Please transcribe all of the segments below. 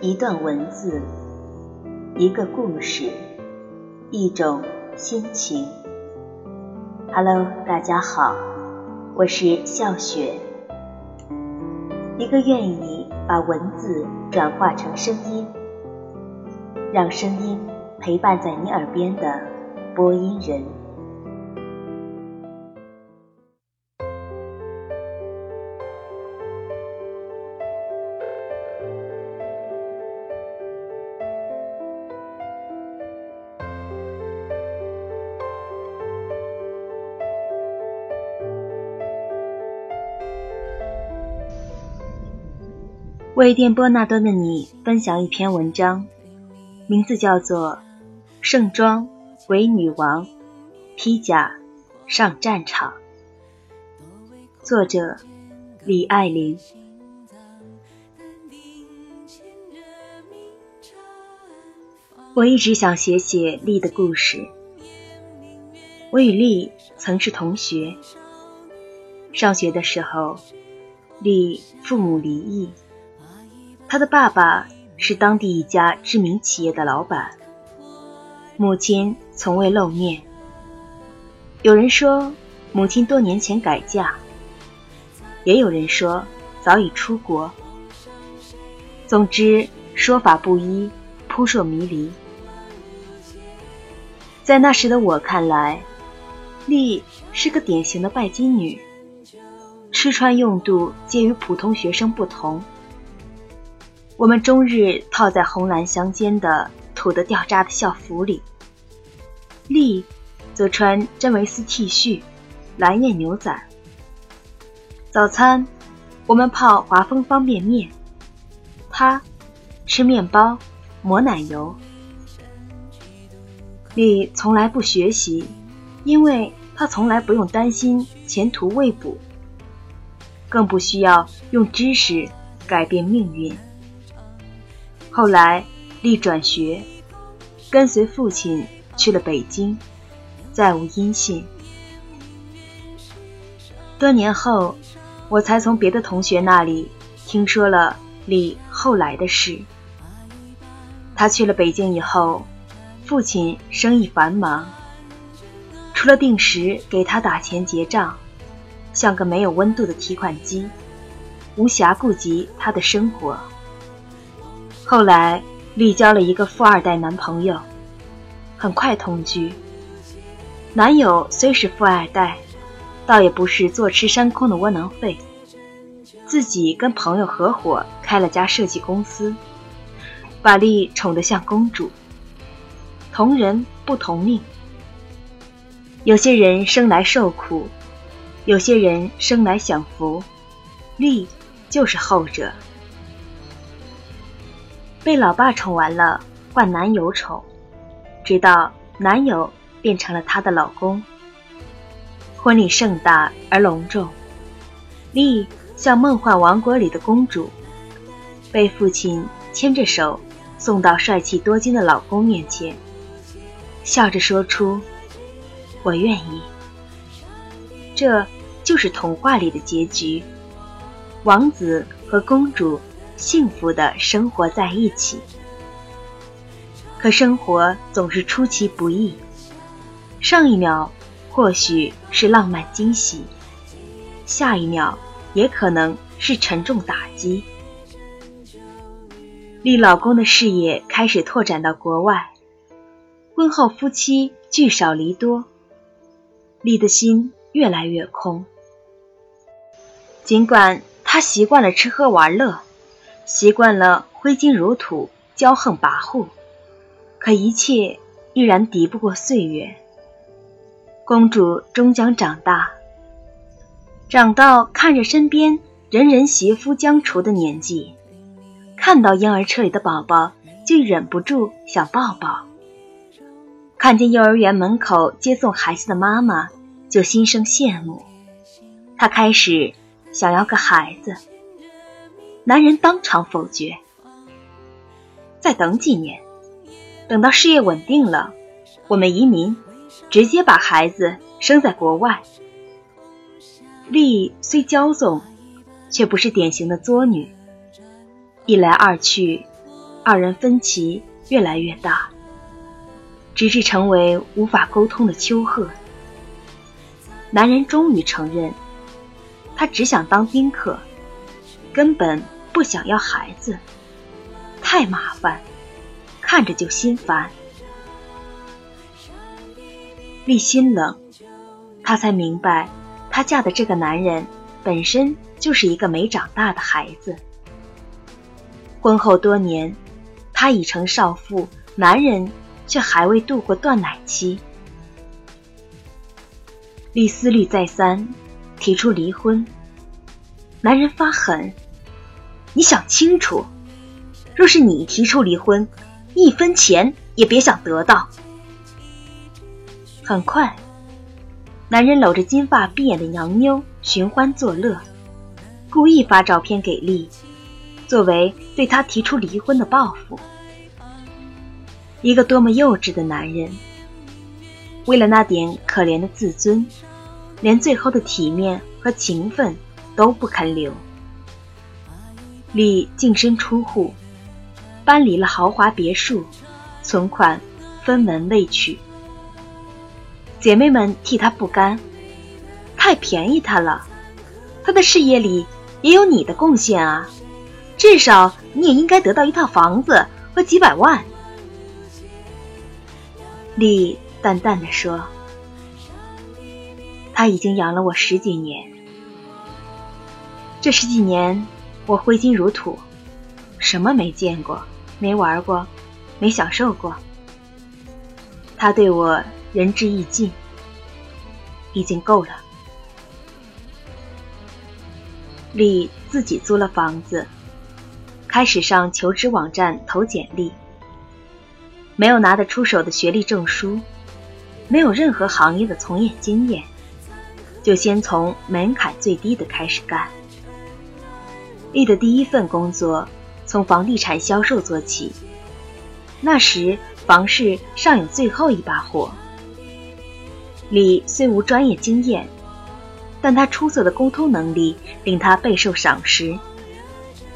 一段文字，一个故事，一种心情。Hello，大家好，我是笑雪，一个愿意把文字转化成声音，让声音陪伴在你耳边的播音人。为电波那端的你分享一篇文章，名字叫做《盛装为女王，披甲上战场》，作者李爱玲。我一直想写写丽的故事。我与丽曾是同学，上学的时候，丽父母离异。他的爸爸是当地一家知名企业的老板，母亲从未露面。有人说母亲多年前改嫁，也有人说早已出国。总之说法不一，扑朔迷离。在那时的我看来，丽是个典型的拜金女，吃穿用度皆与普通学生不同。我们终日套在红蓝相间的土得掉渣的校服里，丽则穿真维斯 T 恤、蓝燕牛仔。早餐我们泡华丰方便面，他吃面包抹奶油。丽从来不学习，因为他从来不用担心前途未卜，更不需要用知识改变命运。后来，丽转学，跟随父亲去了北京，再无音信。多年后，我才从别的同学那里听说了李后来的事。他去了北京以后，父亲生意繁忙，除了定时给他打钱结账，像个没有温度的提款机，无暇顾及他的生活。后来，丽交了一个富二代男朋友，很快同居。男友虽是富二代，倒也不是坐吃山空的窝囊废，自己跟朋友合伙开了家设计公司，把丽宠得像公主。同人不同命，有些人生来受苦，有些人生来享福，丽就是后者。被老爸宠完了，换男友宠，直到男友变成了她的老公。婚礼盛大而隆重，丽像梦幻王国里的公主，被父亲牵着手送到帅气多金的老公面前，笑着说出：“我愿意。”这就是童话里的结局，王子和公主。幸福的生活在一起，可生活总是出其不意。上一秒或许是浪漫惊喜，下一秒也可能是沉重打击。丽老公的事业开始拓展到国外，婚后夫妻聚少离多，丽的心越来越空。尽管她习惯了吃喝玩乐。习惯了挥金如土、骄横跋扈，可一切依然敌不过岁月。公主终将长大，长到看着身边人人携夫将雏的年纪，看到婴儿车里的宝宝就忍不住想抱抱，看见幼儿园门口接送孩子的妈妈就心生羡慕。她开始想要个孩子。男人当场否决。再等几年，等到事业稳定了，我们移民，直接把孩子生在国外。丽虽骄纵，却不是典型的作女。一来二去，二人分歧越来越大，直至成为无法沟通的丘壑。男人终于承认，他只想当宾客，根本不想要孩子，太麻烦，看着就心烦。丽心冷，她才明白，她嫁的这个男人本身就是一个没长大的孩子。婚后多年，她已成少妇，男人却还未度过断奶期。丽思虑再三，提出离婚。男人发狠：“你想清楚，若是你提出离婚，一分钱也别想得到。”很快，男人搂着金发碧眼的洋妞寻欢作乐，故意发照片给丽，作为对他提出离婚的报复。一个多么幼稚的男人！为了那点可怜的自尊，连最后的体面和情分都不肯留。丽净身出户，搬离了豪华别墅，存款分文未取。姐妹们替他不甘，太便宜他了。他的事业里也有你的贡献啊，至少你也应该得到一套房子和几百万。丽淡淡的说：“他已经养了我十几年，这十几年我挥金如土，什么没见过，没玩过，没享受过。他对我仁至义尽，已经够了。”丽自己租了房子，开始上求职网站投简历。没有拿得出手的学历证书，没有任何行业的从业经验，就先从门槛最低的开始干。丽的第一份工作从房地产销售做起，那时房市尚有最后一把火。李虽无专业经验，但他出色的沟通能力令他备受赏识。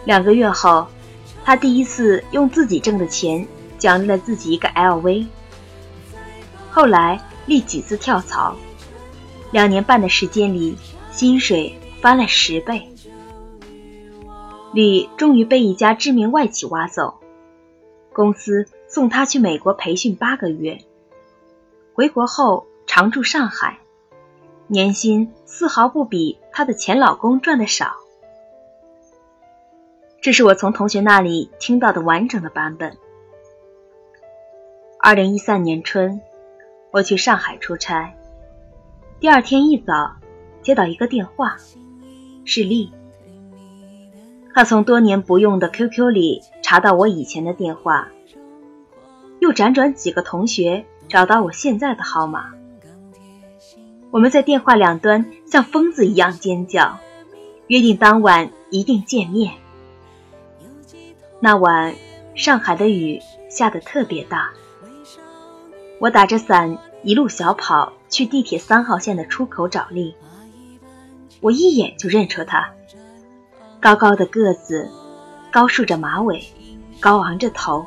两个月后，他第一次用自己挣的钱。奖励了自己一个 LV。后来，立几次跳槽，两年半的时间里，薪水翻了十倍。李终于被一家知名外企挖走，公司送他去美国培训八个月。回国后常驻上海，年薪丝毫不比她的前老公赚的少。这是我从同学那里听到的完整的版本。二零一三年春，我去上海出差。第二天一早，接到一个电话，是丽。他从多年不用的 QQ 里查到我以前的电话，又辗转几个同学找到我现在的号码。我们在电话两端像疯子一样尖叫，约定当晚一定见面。那晚，上海的雨下得特别大。我打着伞一路小跑去地铁三号线的出口找丽，我一眼就认出她，高高的个子，高竖着马尾，高昂着头，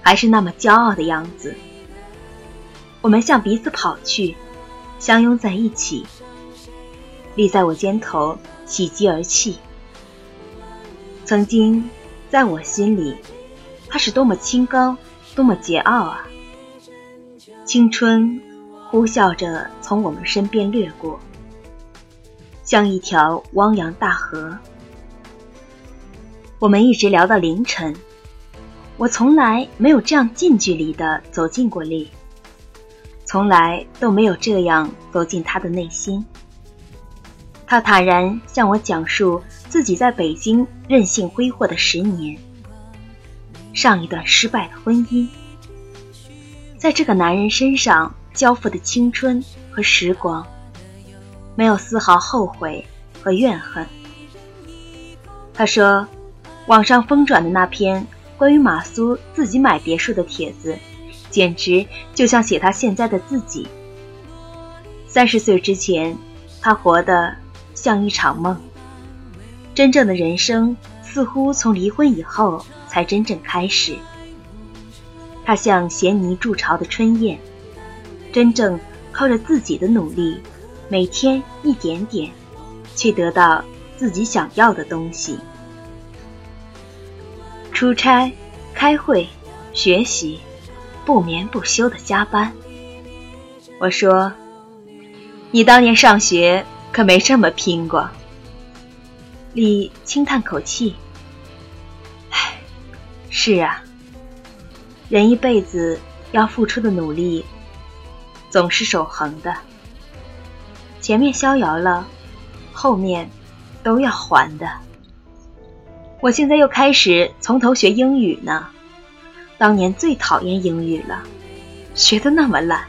还是那么骄傲的样子。我们向彼此跑去，相拥在一起，立在我肩头，喜极而泣。曾经，在我心里，他是多么清高，多么桀骜啊！青春呼啸着从我们身边掠过，像一条汪洋大河。我们一直聊到凌晨，我从来没有这样近距离的走进过丽，从来都没有这样走进他的内心。他坦然向我讲述自己在北京任性挥霍的十年，上一段失败的婚姻。在这个男人身上交付的青春和时光，没有丝毫后悔和怨恨。他说，网上疯转的那篇关于马苏自己买别墅的帖子，简直就像写他现在的自己。三十岁之前，他活得像一场梦，真正的人生似乎从离婚以后才。真正开始。他像衔泥筑巢的春燕，真正靠着自己的努力，每天一点点，去得到自己想要的东西。出差、开会、学习，不眠不休的加班。我说：“你当年上学可没这么拼过。”李轻叹口气：“唉，是啊，人一辈子要付出的努力，总是守恒的。前面逍遥了，后面都要还的。我现在又开始从头学英语呢，当年最讨厌英语了，学的那么烂。”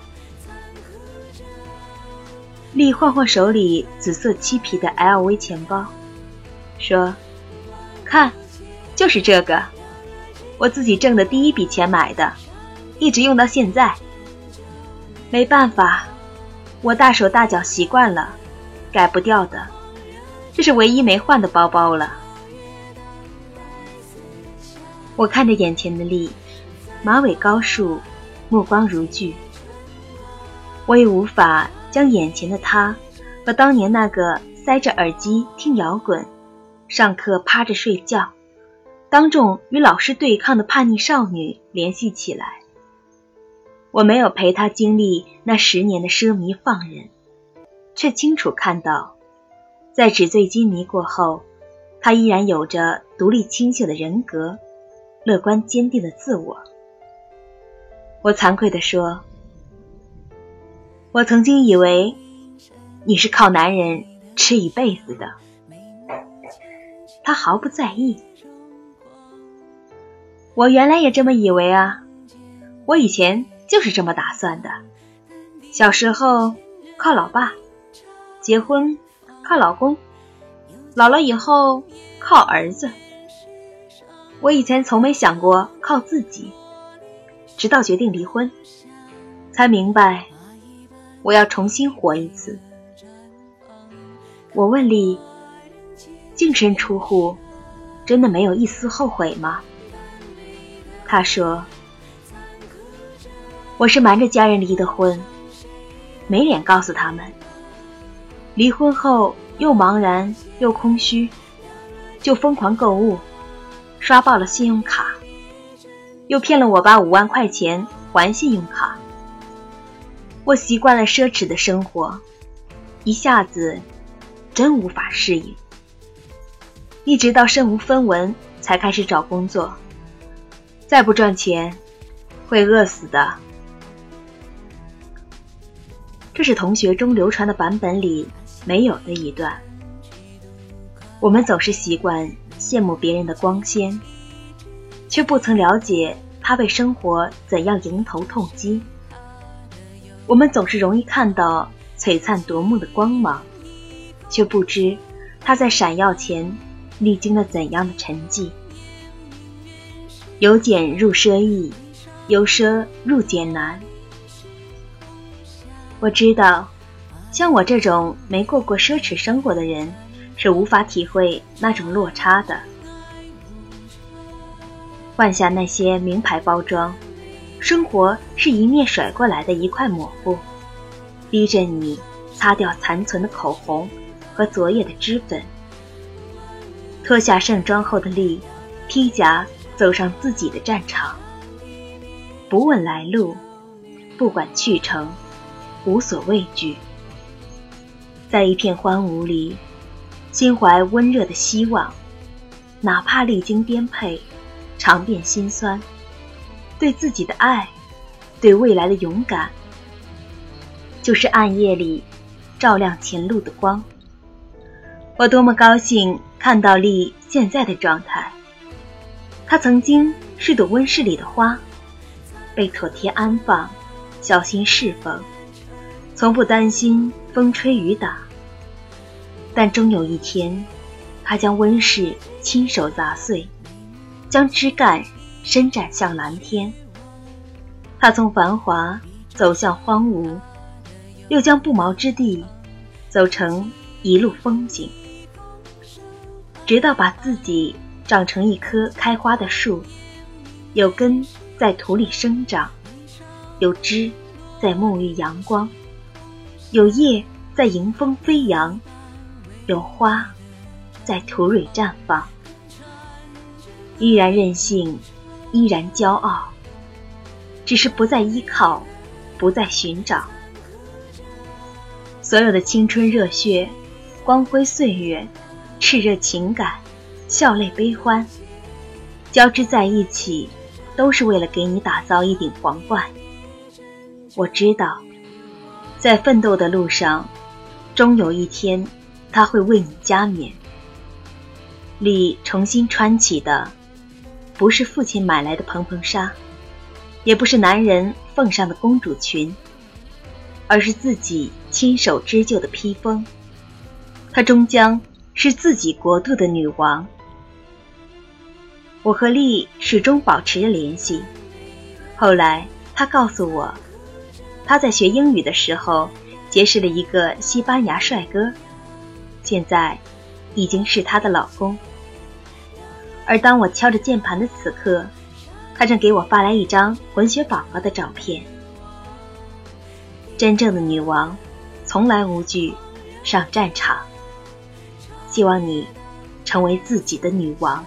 丽晃晃手里紫色漆皮的 LV 钱包。说：“看，就是这个，我自己挣的第一笔钱买的，一直用到现在。没办法，我大手大脚习惯了，改不掉的，这是唯一没换的包包了。”我看着眼前的丽，马尾高束，目光如炬，我也无法将眼前的她和当年那个塞着耳机听摇滚。上课趴着睡觉，当众与老师对抗的叛逆少女联系起来。我没有陪她经历那十年的奢靡放任，却清楚看到，在纸醉金迷过后，她依然有着独立清秀的人格，乐观坚定的自我。我惭愧地说：“我曾经以为你是靠男人吃一辈子的。”他毫不在意。我原来也这么以为啊，我以前就是这么打算的。小时候靠老爸，结婚靠老公，老了以后靠儿子。我以前从没想过靠自己，直到决定离婚，才明白我要重新活一次。我问丽。净身出户，真的没有一丝后悔吗？他说：“我是瞒着家人离的婚，没脸告诉他们。离婚后又茫然又空虚，就疯狂购物，刷爆了信用卡，又骗了我爸五万块钱还信用卡。我习惯了奢侈的生活，一下子真无法适应。”一直到身无分文才开始找工作，再不赚钱会饿死的。这是同学中流传的版本里没有的一段。我们总是习惯羡慕别人的光鲜，却不曾了解他为生活怎样迎头痛击。我们总是容易看到璀璨夺目的光芒，却不知他在闪耀前。历经了怎样的沉寂？由俭入奢易，由奢入俭难。我知道，像我这种没过过奢侈生活的人，是无法体会那种落差的。换下那些名牌包装，生活是一面甩过来的一块抹布，逼着你擦掉残存的口红和昨夜的脂粉。脱下盛装后的丽，披甲走上自己的战场。不问来路，不管去程，无所畏惧。在一片荒芜里，心怀温热的希望，哪怕历经颠沛，尝遍辛酸，对自己的爱，对未来的勇敢，就是暗夜里照亮前路的光。我多么高兴！看到丽现在的状态，她曾经是朵温室里的花，被妥帖安放，小心侍奉，从不担心风吹雨打。但终有一天，他将温室亲手砸碎，将枝干伸展向蓝天。他从繁华走向荒芜，又将不毛之地走成一路风景。直到把自己长成一棵开花的树，有根在土里生长，有枝在沐浴阳光，有叶在迎风飞扬，有花在土蕊绽放。依然任性，依然骄傲，只是不再依靠，不再寻找。所有的青春热血、光辉岁月、炽热情感、笑泪悲欢，交织在一起，都是为了给你打造一顶皇冠。我知道，在奋斗的路上，终有一天，他会为你加冕。里重新穿起的。不是父亲买来的蓬蓬纱，也不是男人奉上的公主裙，而是自己亲手织就的披风。她终将是自己国度的女王。我和丽始终保持着联系。后来，她告诉我，她在学英语的时候结识了一个西班牙帅哥，现在已经是她的老公。而当我敲着键盘的此刻，她正给我发来一张混血宝宝的照片。真正的女王，从来无惧上战场。希望你成为自己的女王。